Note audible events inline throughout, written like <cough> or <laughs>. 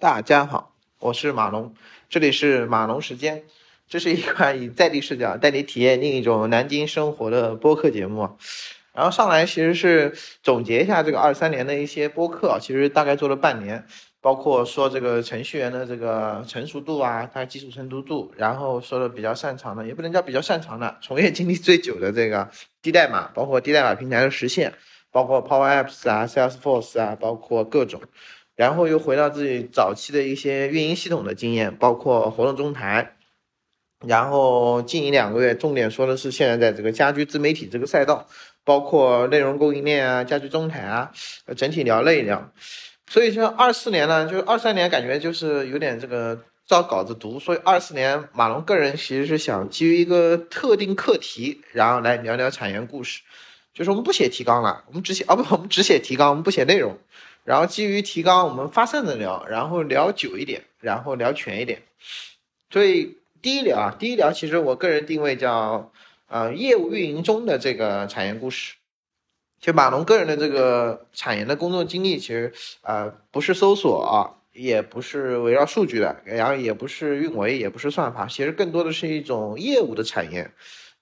大家好，我是马龙，这里是马龙时间，这是一款以在地视角带你体验另一种南京生活的播客节目。然后上来其实是总结一下这个二三年的一些播客，其实大概做了半年，包括说这个程序员的这个成熟度啊，他技术成熟度，然后说的比较擅长的，也不能叫比较擅长的，从业经历最久的这个低代码，包括低代码平台的实现，包括 Power Apps 啊，Salesforce 啊，包括各种。然后又回到自己早期的一些运营系统的经验，包括活动中台。然后近一两个月，重点说的是现在在这个家居自媒体这个赛道，包括内容供应链啊、家居中台啊，整体聊了一聊。所以说二四年呢，就是二三年感觉就是有点这个照稿子读。所以二四年马龙个人其实是想基于一个特定课题，然后来聊聊产业故事。就是我们不写提纲了，我们只写啊不，我们只写提纲，我们不写内容。然后基于提纲，我们发散的聊，然后聊久一点，然后聊全一点。所以第一聊啊，第一聊其实我个人定位叫，呃，业务运营中的这个产业故事。就马龙个人的这个产业的工作经历，其实呃不是搜索啊，也不是围绕数据的，然后也不是运维，也不是算法，其实更多的是一种业务的产业。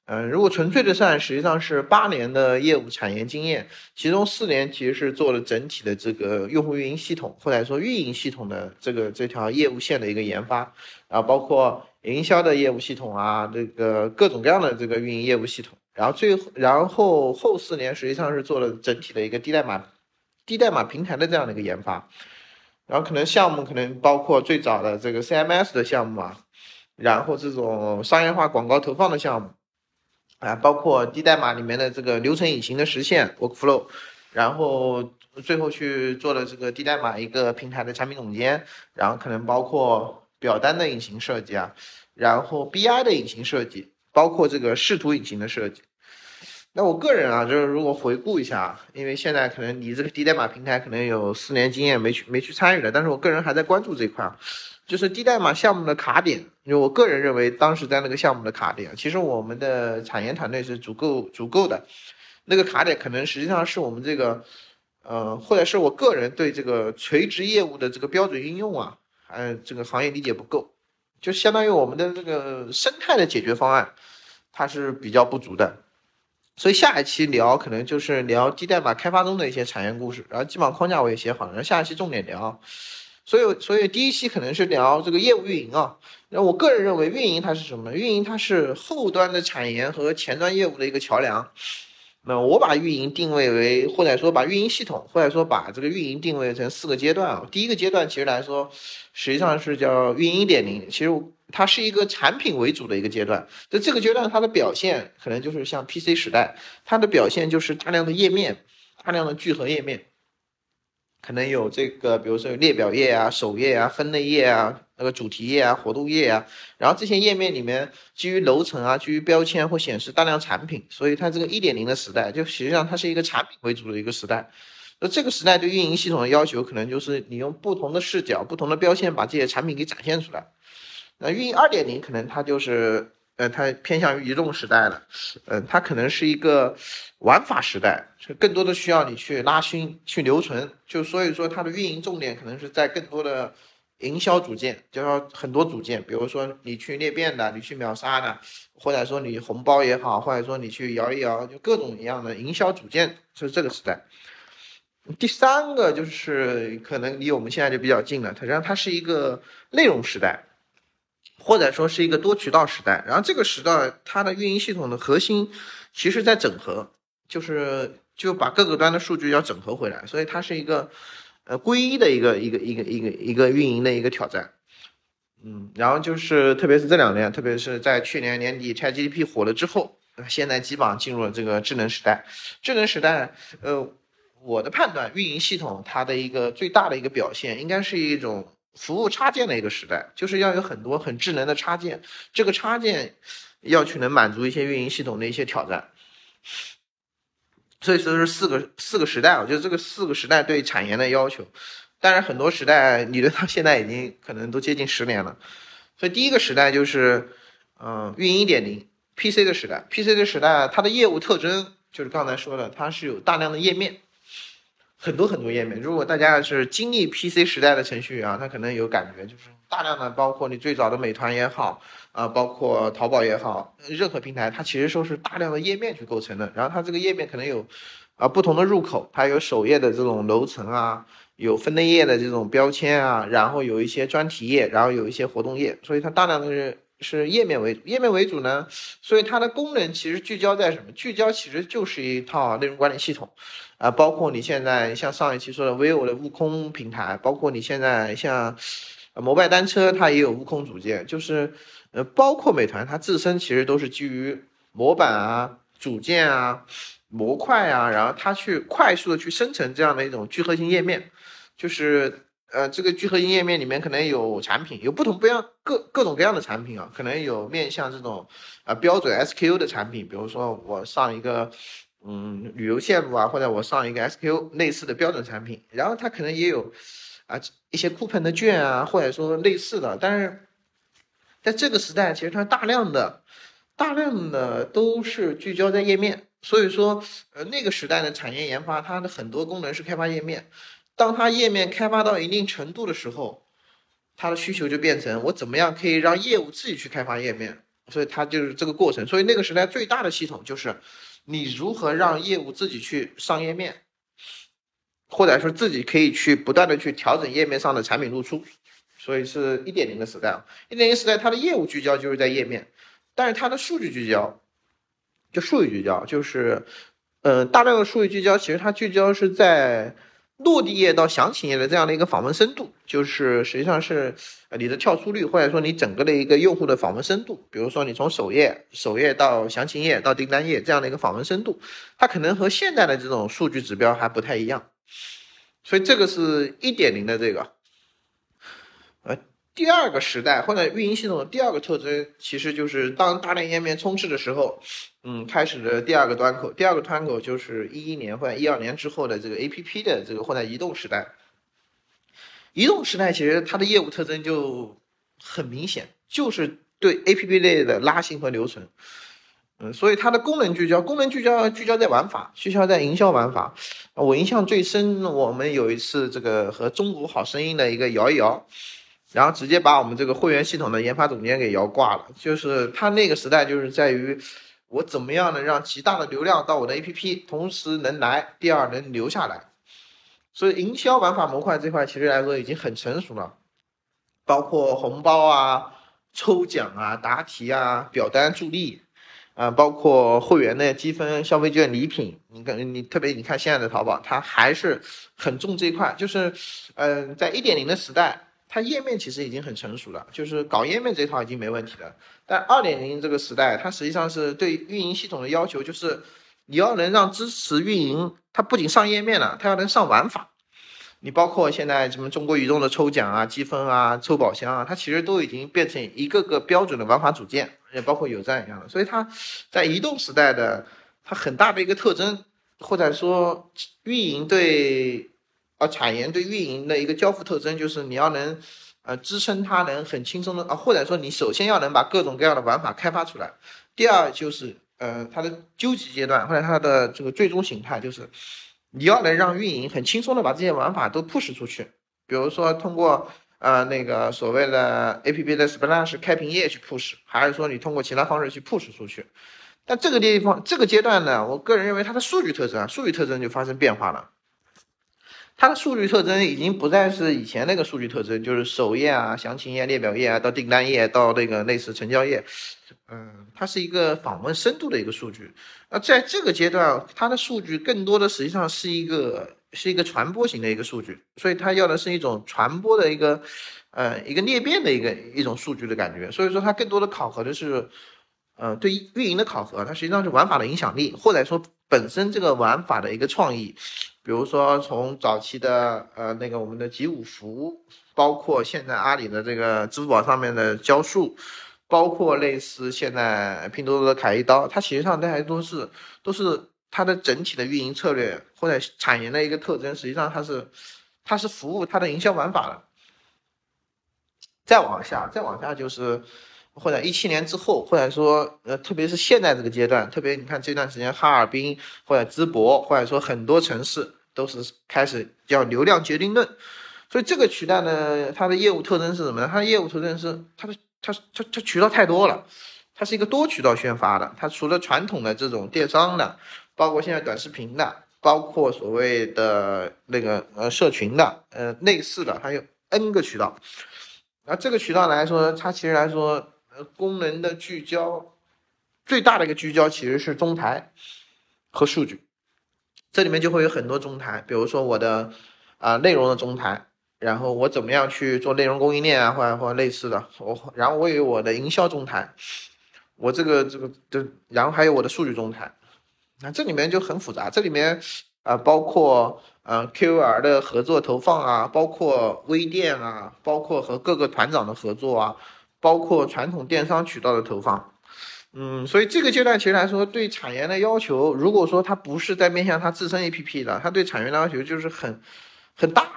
嗯，如果纯粹的算，实际上是八年的业务产业经验，其中四年其实是做了整体的这个用户运营系统，或者说运营系统的这个这条业务线的一个研发，然后包括营销的业务系统啊，这个各种各样的这个运营业务系统，然后最后然后后四年实际上是做了整体的一个低代码低代码平台的这样的一个研发，然后可能项目可能包括最早的这个 CMS 的项目啊，然后这种商业化广告投放的项目。啊，包括低代码里面的这个流程引擎的实现 workflow，然后最后去做了这个低代码一个平台的产品总监，然后可能包括表单的引擎设计啊，然后 BI 的引擎设计，包括这个视图引擎的设计。那我个人啊，就是如果回顾一下，因为现在可能你这个低代码平台可能有四年经验没去没去参与了，但是我个人还在关注这一块。就是低代码项目的卡点，就我个人认为，当时在那个项目的卡点，其实我们的产研团队是足够足够的。那个卡点可能实际上是我们这个，呃，或者是我个人对这个垂直业务的这个标准应用啊，还这个行业理解不够，就相当于我们的这个生态的解决方案，它是比较不足的。所以下一期聊可能就是聊低代码开发中的一些产业故事，然后基本上框架我也写好了，然后下一期重点聊。所以，所以第一期可能是聊这个业务运营啊。那我个人认为，运营它是什么呢？运营它是后端的产研和前端业务的一个桥梁。那我把运营定位为，或者说把运营系统，或者说把这个运营定位成四个阶段啊。第一个阶段其实来说，实际上是叫运营一点零，其实它是一个产品为主的一个阶段。在这个阶段，它的表现可能就是像 PC 时代，它的表现就是大量的页面，大量的聚合页面。可能有这个，比如说有列表页啊、首页啊、分类页啊、那个主题页啊、活动页啊，然后这些页面里面基于楼层啊、基于标签会显示大量产品，所以它这个一点零的时代，就实际上它是一个产品为主的一个时代。那这个时代对运营系统的要求，可能就是你用不同的视角、不同的标签把这些产品给展现出来。那运营二点零可能它就是。呃，它偏向于移动时代了，嗯，它可能是一个玩法时代，就更多的需要你去拉新、去留存，就所以说它的运营重点可能是在更多的营销组件，就要很多组件，比如说你去裂变的，你去秒杀的，或者说你红包也好，或者说你去摇一摇，就各种一样的营销组件，就是这个时代。第三个就是可能离我们现在就比较近了，它实际上它是一个内容时代。或者说是一个多渠道时代，然后这个时代它的运营系统的核心，其实在整合，就是就把各个端的数据要整合回来，所以它是一个呃归一的一个一个一个一个一个运营的一个挑战，嗯，然后就是特别是这两年，特别是在去年年底 ChatGPT 火了之后，现在基本上进入了这个智能时代，智能时代，呃，我的判断，运营系统它的一个最大的一个表现，应该是一种。服务插件的一个时代，就是要有很多很智能的插件，这个插件要去能满足一些运营系统的一些挑战。所以说是四个四个时代，我觉得这个四个时代对产研的要求，当然很多时代理论到现在已经可能都接近十年了。所以第一个时代就是，嗯，运营一点零 PC 的时代，PC 的时代它的业务特征就是刚才说的，它是有大量的页面。很多很多页面。如果大家是经历 PC 时代的程序员啊，他可能有感觉，就是大量的，包括你最早的美团也好啊，包括淘宝也好，任何平台，它其实说是大量的页面去构成的。然后它这个页面可能有啊不同的入口，它有首页的这种楼层啊，有分类页的这种标签啊，然后有一些专题页，然后有一些活动页，所以它大量的是。是页面为主，页面为主呢，所以它的功能其实聚焦在什么？聚焦其实就是一套内容管理系统，啊，包括你现在像上一期说的 vivo 的悟空平台，包括你现在像摩拜单车，它也有悟空组件，就是呃，包括美团，它自身其实都是基于模板啊、组件啊、模块啊，然后它去快速的去生成这样的一种聚合型页面，就是。呃，这个聚合型页面里面可能有产品，有不同不一样各各种各样的产品啊，可能有面向这种啊标准 SKU 的产品，比如说我上一个嗯旅游线路啊，或者我上一个 SKU 类似的标准产品，然后它可能也有啊一些 coupon 的券啊，或者说类似的，但是在这个时代，其实它大量的大量的都是聚焦在页面，所以说呃那个时代的产业研发，它的很多功能是开发页面。当它页面开发到一定程度的时候，它的需求就变成我怎么样可以让业务自己去开发页面，所以它就是这个过程。所以那个时代最大的系统就是你如何让业务自己去上页面，或者说自己可以去不断的去调整页面上的产品露出。所以是一点零的时代啊，一点零时代它的业务聚焦就是在页面，但是它的数据聚焦，就数据聚焦就是，嗯，大量的数据聚焦其实它聚焦是在。落地页到详情页的这样的一个访问深度，就是实际上是你的跳出率，或者说你整个的一个用户的访问深度。比如说你从首页首页到详情页到订单页这样的一个访问深度，它可能和现在的这种数据指标还不太一样。所以这个是一点零的这个，第二个时代或者运营系统的第二个特征，其实就是当大量页面充斥的时候，嗯，开始的第二个端口。第二个端口就是一一年或者一二年之后的这个 A P P 的这个或者移动时代。移动时代其实它的业务特征就很明显，就是对 A P P 类的拉新和留存。嗯，所以它的功能聚焦，功能聚焦聚焦在玩法，聚焦在营销玩法。我印象最深，我们有一次这个和中国好声音的一个摇一摇。然后直接把我们这个会员系统的研发总监给摇挂了。就是他那个时代，就是在于我怎么样能让极大的流量到我的 APP，同时能来，第二能留下来。所以营销玩法模块这块其实来说已经很成熟了，包括红包啊、抽奖啊、答题啊、表单助力啊，包括会员的积分、消费券、礼品。你看，你特别你看现在的淘宝，它还是很重这一块。就是嗯，在一点零的时代。它页面其实已经很成熟了，就是搞页面这套已经没问题了。但二点零这个时代，它实际上是对运营系统的要求，就是你要能让支持运营，它不仅上页面了，它要能上玩法。你包括现在什么中国移动的抽奖啊、积分啊、抽宝箱啊，它其实都已经变成一个个标准的玩法组件，也包括有赞一样的。所以它在移动时代的它很大的一个特征，或者说运营对。而产研对运营的一个交付特征，就是你要能，呃，支撑它能很轻松的啊，或者说你首先要能把各种各样的玩法开发出来。第二就是，呃，它的究极阶段或者它的这个最终形态，就是你要能让运营很轻松的把这些玩法都 push 出去。比如说通过呃那个所谓的 APP 的 splash 开屏页去 push，还是说你通过其他方式去 push 出去。但这个地方这个阶段呢，我个人认为它的数据特征啊，数据特征就发生变化了。它的数据特征已经不再是以前那个数据特征，就是首页啊、详情页、列表页啊，到订单页，到那个类似成交页，嗯，它是一个访问深度的一个数据。那在这个阶段，它的数据更多的实际上是一个是一个传播型的一个数据，所以它要的是一种传播的一个，呃，一个裂变的一个一种数据的感觉。所以说，它更多的考核的是，呃，对运营的考核，它实际上是玩法的影响力，或者说本身这个玩法的一个创意。比如说，从早期的呃那个我们的集五福，包括现在阿里的这个支付宝上面的交数，包括类似现在拼多多的砍一刀，它实际上这还都是都是它的整体的运营策略或者产业的一个特征，实际上它是它是服务它的营销玩法的。再往下，再往下就是或者一七年之后，或者说呃特别是现在这个阶段，特别你看这段时间哈尔滨或者淄博或者说很多城市。都是开始叫流量决定论。所以这个渠道呢，它的业务特征是什么呢？它的业务特征是它的它它它渠道太多了，它是一个多渠道宣发的。它除了传统的这种电商的，包括现在短视频的，包括所谓的那个呃社群的，呃类似的，还有 N 个渠道。那这个渠道来说，它其实来说，功能的聚焦最大的一个聚焦其实是中台和数据。这里面就会有很多中台，比如说我的啊内容的中台。然后我怎么样去做内容供应链啊，或者或者类似的，我然后我有我的营销中台，我这个这个的，然后还有我的数据中台，那这里面就很复杂，这里面啊包括呃 Q R 的合作投放啊，包括微店啊，包括和各个团长的合作啊，包括传统电商渠道的投放，嗯，所以这个阶段其实来说，对产研的要求，如果说它不是在面向它自身 APP 的，它对产业的要求就是很很大。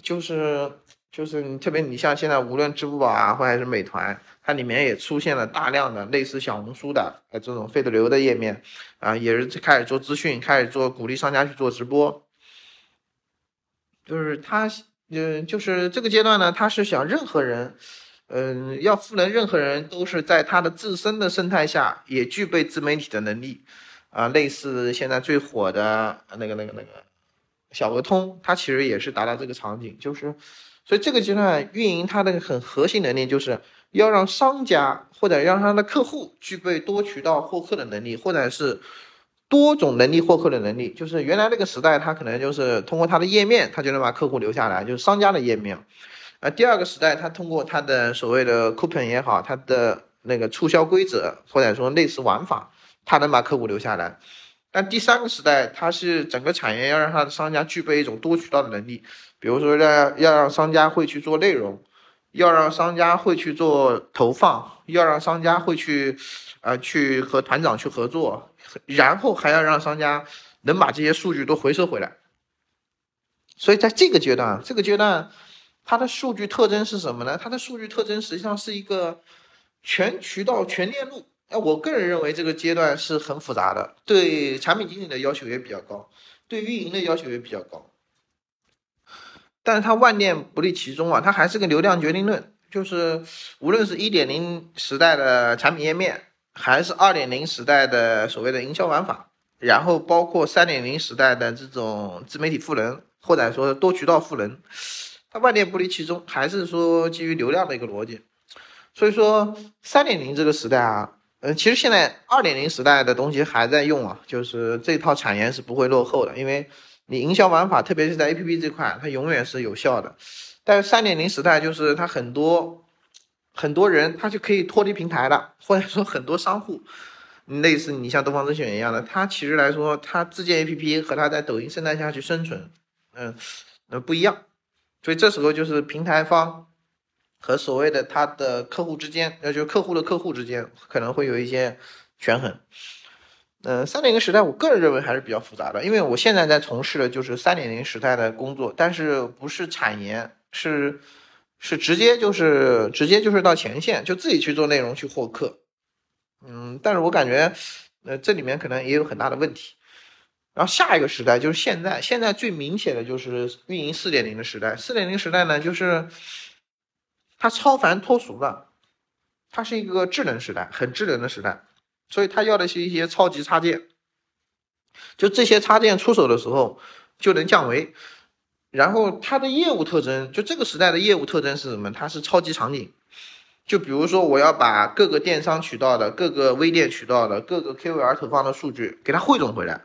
就是就是你特别你像现在无论支付宝啊，或者是美团，它里面也出现了大量的类似小红书的呃这种费的流的页面啊，也是开始做资讯，开始做鼓励商家去做直播。就是他嗯，就是这个阶段呢，他是想任何人，嗯，要赋能任何人都是在他的自身的生态下也具备自媒体的能力啊，类似现在最火的那个那个那个。小额通，它其实也是达到这个场景，就是，所以这个阶段运营它的很核心能力，就是要让商家或者让他的客户具备多渠道获客的能力，或者是多种能力获客的能力。就是原来那个时代，他可能就是通过他的页面，他就能把客户留下来，就是商家的页面。啊，第二个时代，他通过他的所谓的 coupon 也好，他的那个促销规则或者说类似玩法，他能把客户留下来。但第三个时代，它是整个产业要让它的商家具备一种多渠道的能力，比如说要要让商家会去做内容，要让商家会去做投放，要让商家会去，呃，去和团长去合作，然后还要让商家能把这些数据都回收回来。所以在这个阶段，这个阶段，它的数据特征是什么呢？它的数据特征实际上是一个全渠道全链路。哎，我个人认为这个阶段是很复杂的，对产品经理的要求也比较高，对运营的要求也比较高。但是它万变不离其宗啊，它还是个流量决定论，就是无论是一点零时代的产品页面，还是二点零时代的所谓的营销玩法，然后包括三点零时代的这种自媒体赋能，或者说多渠道赋能，它万变不离其宗，还是说基于流量的一个逻辑。所以说三点零这个时代啊。嗯，其实现在二点零时代的东西还在用啊，就是这套产业是不会落后的，因为你营销玩法，特别是在 A P P 这块，它永远是有效的。但是三点零时代就是它很多很多人他就可以脱离平台了，或者说很多商户，类似你像东方甄选一样的，他其实来说他自建 A P P 和他在抖音生态下去生存，嗯，那不一样。所以这时候就是平台方。和所谓的他的客户之间，呃，就客户的客户之间，可能会有一些权衡。嗯，三点零时代，我个人认为还是比较复杂的，因为我现在在从事的就是三点零时代的工作，但是不是产研，是是直接就是直接就是到前线，就自己去做内容去获客。嗯，但是我感觉，呃，这里面可能也有很大的问题。然后下一个时代就是现在，现在最明显的就是运营四点零的时代。四点零时代呢，就是。它超凡脱俗了，它是一个智能时代，很智能的时代，所以它要的是一些超级插件，就这些插件出手的时候就能降维。然后它的业务特征，就这个时代的业务特征是什么？它是超级场景。就比如说，我要把各个电商渠道的、各个微店渠道的、各个 KOL 投放的数据给它汇总回来。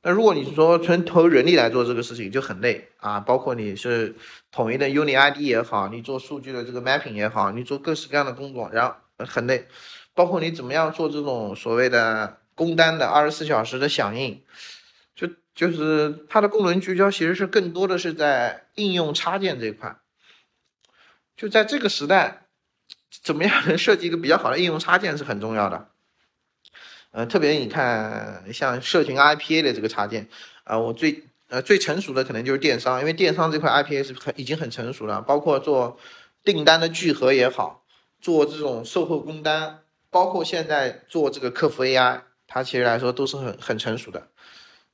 那如果你说纯投人力来做这个事情就很累啊，包括你是统一的 Uni ID 也好，你做数据的这个 mapping 也好，你做各式各样的工作，然后很累，包括你怎么样做这种所谓的工单的二十四小时的响应，就就是它的功能聚焦其实是更多的是在应用插件这一块，就在这个时代，怎么样能设计一个比较好的应用插件是很重要的。呃，特别你看，像社群 IPA 的这个插件，啊，我最呃最成熟的可能就是电商，因为电商这块 IPA 是很已经很成熟了，包括做订单的聚合也好，做这种售后工单，包括现在做这个客服 AI，它其实来说都是很很成熟的。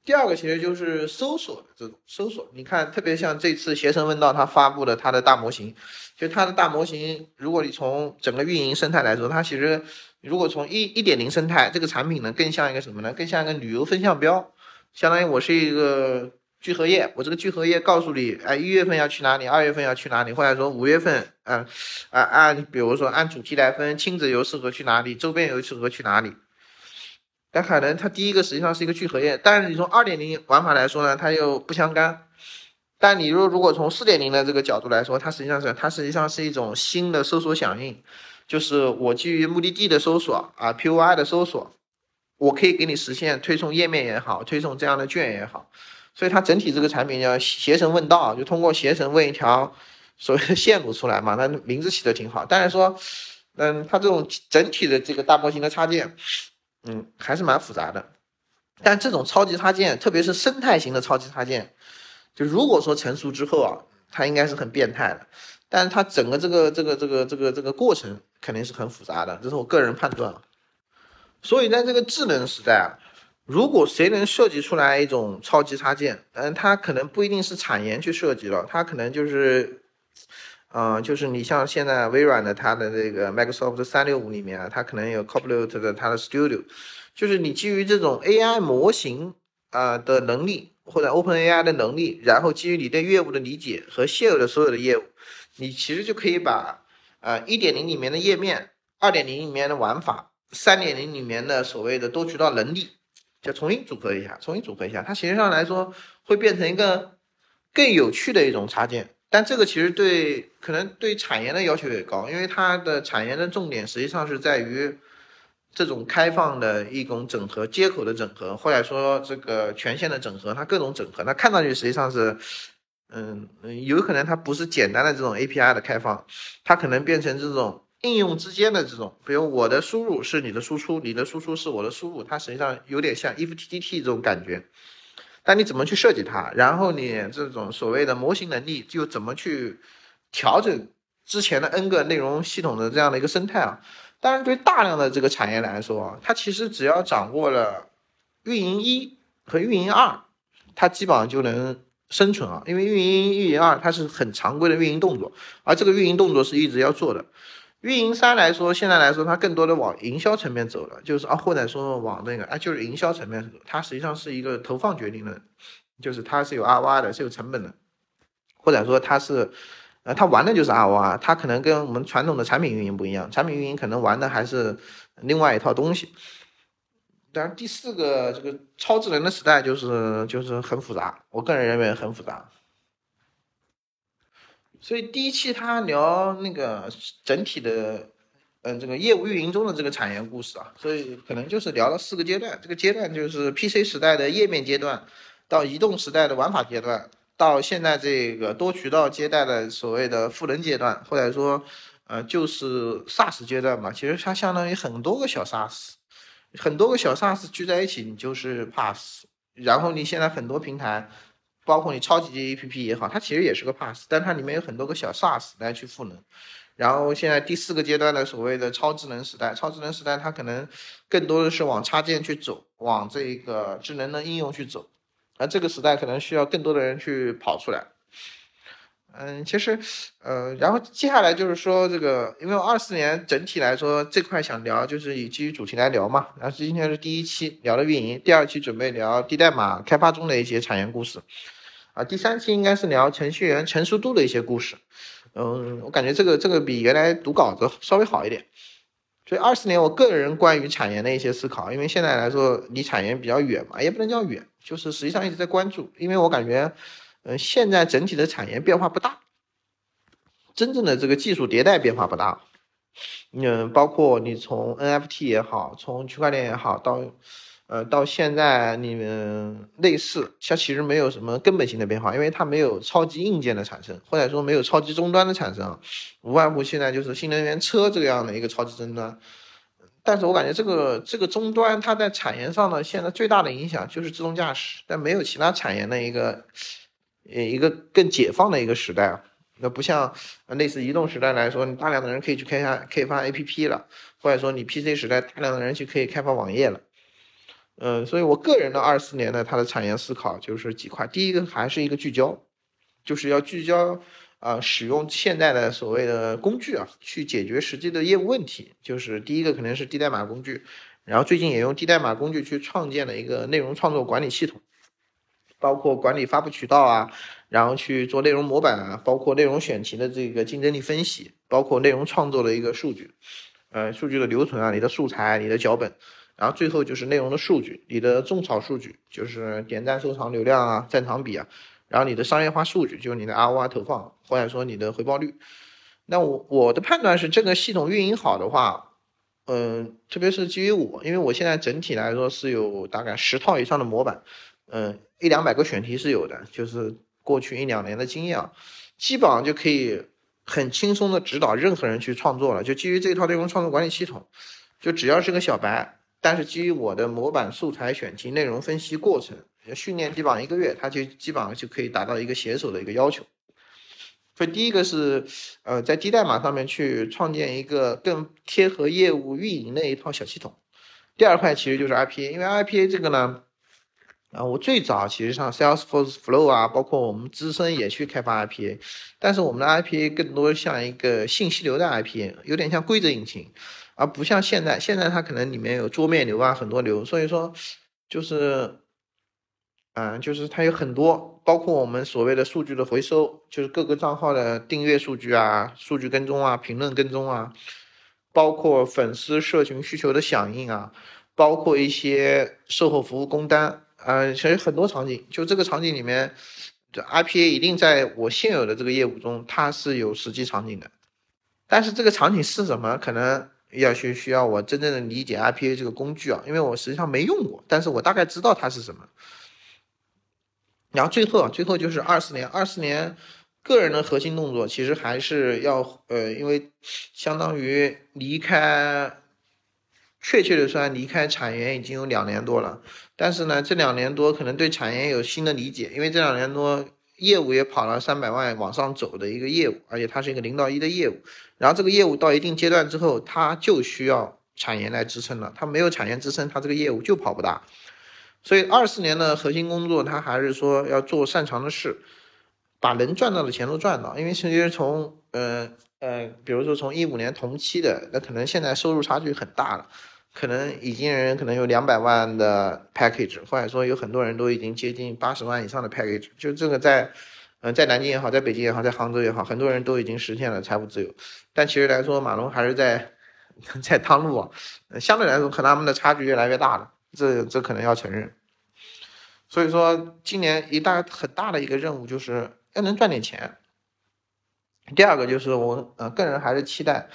第二个其实就是搜索的这种搜索，你看，特别像这次携程问道它发布的它的大模型，就它的大模型，如果你从整个运营生态来说，它其实如果从一一点零生态，这个产品呢更像一个什么呢？更像一个旅游分项标，相当于我是一个聚合页，我这个聚合页告诉你，哎，一月份要去哪里，二月份要去哪里，或者说五月份，嗯，啊按比如说按主题来分，亲子游适合去哪里，周边游适合去哪里。但可能它第一个实际上是一个聚合页，但是你从二点零玩法来说呢，它又不相干。但你如如果从四点零的这个角度来说，它实际上是它实际上是一种新的搜索响应，就是我基于目的地的搜索啊，POI 的搜索，我可以给你实现推送页面也好，推送这样的券也好。所以它整体这个产品叫携程问道，就通过携程问一条所谓的线路出来嘛，它名字起的挺好。但是说，嗯，它这种整体的这个大模型的插件。嗯，还是蛮复杂的，但这种超级插件，特别是生态型的超级插件，就如果说成熟之后啊，它应该是很变态的，但是它整个这个这个这个这个这个过程肯定是很复杂的，这是我个人判断。所以在这个智能时代啊，如果谁能设计出来一种超级插件，嗯，它可能不一定是产研去设计了，它可能就是。嗯，就是你像现在微软的它的这个 Microsoft 三六五里面啊，它可能有 Copilot 的它的 Studio，就是你基于这种 AI 模型啊的能力或者 OpenAI 的能力，然后基于你对业务的理解和现有的所有的业务，你其实就可以把啊一点零里面的页面、二点零里面的玩法、三点零里面的所谓的多渠道能力，就重新组合一下，重新组合一下，它实际上来说会变成一个更有趣的一种插件。但这个其实对可能对产研的要求也高，因为它的产研的重点实际上是在于这种开放的一种整合、接口的整合，或者说这个权限的整合，它各种整合。它看上去实际上是，嗯嗯，有可能它不是简单的这种 API 的开放，它可能变成这种应用之间的这种，比如我的输入是你的输出，你的输出是我的输入，它实际上有点像 IFTTT 这种感觉。但你怎么去设计它？然后你这种所谓的模型能力，就怎么去调整之前的 N 个内容系统的这样的一个生态啊？当然，对大量的这个产业来说啊，它其实只要掌握了运营一和运营二，它基本上就能生存啊。因为运营运营二它是很常规的运营动作，而这个运营动作是一直要做的。运营三来说，现在来说，它更多的往营销层面走了，就是啊，或者说往那个啊，就是营销层面，它实际上是一个投放决定的，就是它是有 r o 的，是有成本的，或者说它是，呃，它玩的就是 ROI，它可能跟我们传统的产品运营不一样，产品运营可能玩的还是另外一套东西。当然，第四个这个超智能的时代就是就是很复杂，我个人认为很复杂。所以第一期他聊那个整体的，嗯，这个业务运营中的这个产业故事啊，所以可能就是聊了四个阶段。这个阶段就是 PC 时代的页面阶段，到移动时代的玩法阶段，到现在这个多渠道接待的所谓的赋能阶段，或者说，呃，就是 SaaS 阶段嘛。其实它相当于很多个小 SaaS，很多个小 SaaS 聚在一起，你就是 Pass。然后你现在很多平台。包括你超级 A P P 也好，它其实也是个 Pass，但它里面有很多个小 SaaS 来去赋能。然后现在第四个阶段的所谓的超智能时代，超智能时代它可能更多的是往插件去走，往这个智能的应用去走。而这个时代可能需要更多的人去跑出来。嗯，其实，呃，然后接下来就是说这个，因为二四年整体来说这块想聊，就是以基于主题来聊嘛。然后今天是第一期聊的运营，第二期准备聊低代码开发中的一些产业故事。啊，第三期应该是聊程序员成熟度的一些故事。嗯，我感觉这个这个比原来读稿子稍微好一点。所以二四年我个人关于产研的一些思考，因为现在来说离产研比较远嘛，也不能叫远，就是实际上一直在关注，因为我感觉。嗯，现在整体的产业变化不大，真正的这个技术迭代变化不大。嗯，包括你从 NFT 也好，从区块链也好，到呃到现在你们类似，它其实没有什么根本性的变化，因为它没有超级硬件的产生，或者说没有超级终端的产生，无外乎现在就是新能源车这样的一个超级终端。但是我感觉这个这个终端它在产业上呢，现在最大的影响就是自动驾驶，但没有其他产业的一个。呃，一个更解放的一个时代啊，那不像类似移动时代来说，你大量的人可以去开发、开发 APP 了，或者说你 PC 时代大量的人去可以开发网页了。嗯，所以我个人的二四年呢，它的产业思考就是几块，第一个还是一个聚焦，就是要聚焦啊，使用现在的所谓的工具啊，去解决实际的业务问题。就是第一个可能是低代码工具，然后最近也用低代码工具去创建了一个内容创作管理系统，包括管理发布渠道啊，然后去做内容模板啊，包括内容选题的这个竞争力分析，包括内容创作的一个数据，呃，数据的留存啊，你的素材、你的脚本。然后最后就是内容的数据，你的种草数据就是点赞、收藏、流量啊、赞场比啊，然后你的商业化数据就是你的 ROI 投放或者说你的回报率。那我我的判断是，这个系统运营好的话，嗯，特别是基于我，因为我现在整体来说是有大概十套以上的模板，嗯，一两百个选题是有的，就是过去一两年的经验啊，基本上就可以很轻松的指导任何人去创作了。就基于这套内容创作管理系统，就只要是个小白。但是基于我的模板素材选题内容分析过程训练，基本上一个月，它就基本上就可以达到一个写手的一个要求。所以第一个是，呃，在低代码上面去创建一个更贴合业务运营的一套小系统。第二块其实就是 IPA，因为 IPA 这个呢，啊，我最早其实像 Salesforce Flow 啊，包括我们资深也去开发 IPA，但是我们的 IPA 更多像一个信息流的 IPA，有点像规则引擎。而不像现在，现在它可能里面有桌面流啊，很多流，所以说就是，嗯，就是它有很多，包括我们所谓的数据的回收，就是各个账号的订阅数据啊、数据跟踪啊、评论跟踪啊，包括粉丝社群需求的响应啊，包括一些售后服务工单，呃，其实很多场景，就这个场景里面，这 IPA 一定在我现有的这个业务中，它是有实际场景的，但是这个场景是什么，可能。要去需要我真正的理解 IPA 这个工具啊，因为我实际上没用过，但是我大概知道它是什么。然后最后啊，最后就是二四年，二四年个人的核心动作其实还是要呃，因为相当于离开，确切的说离开产研已经有两年多了，但是呢，这两年多可能对产研有新的理解，因为这两年多。业务也跑了三百万往上走的一个业务，而且它是一个零到一的业务。然后这个业务到一定阶段之后，它就需要产研来支撑了。它没有产研支撑，它这个业务就跑不大。所以二四年的核心工作，它还是说要做擅长的事，把能赚到的钱都赚到。因为其实从呃呃，比如说从一五年同期的，那可能现在收入差距很大了。可能已经人可能有两百万的 package，或者说有很多人都已经接近八十万以上的 package，就这个在，嗯，在南京也好，在北京也好，在杭州也好，很多人都已经实现了财务自由。但其实来说，马龙还是在 <laughs> 在趟路啊，相对来说和他们的差距越来越大了，这这可能要承认。所以说，今年一大很大的一个任务就是要能赚点钱。第二个就是我呃个人还是期待。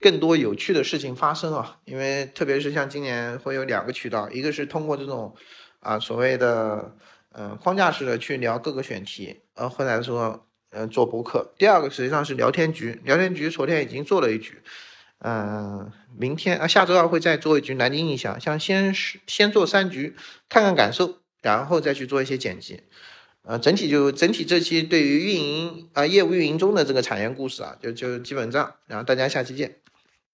更多有趣的事情发生啊！因为特别是像今年会有两个渠道，一个是通过这种啊所谓的嗯框架式的去聊各个选题，呃或者说嗯做博客；第二个实际上是聊天局，聊天局昨天已经做了一局，嗯明天啊下周二会再做一局南京印象，像先是先做三局看看感受，然后再去做一些剪辑。呃，整体就整体这期对于运营啊业务运营中的这个产业故事啊，就就基本这样，然后大家下期见。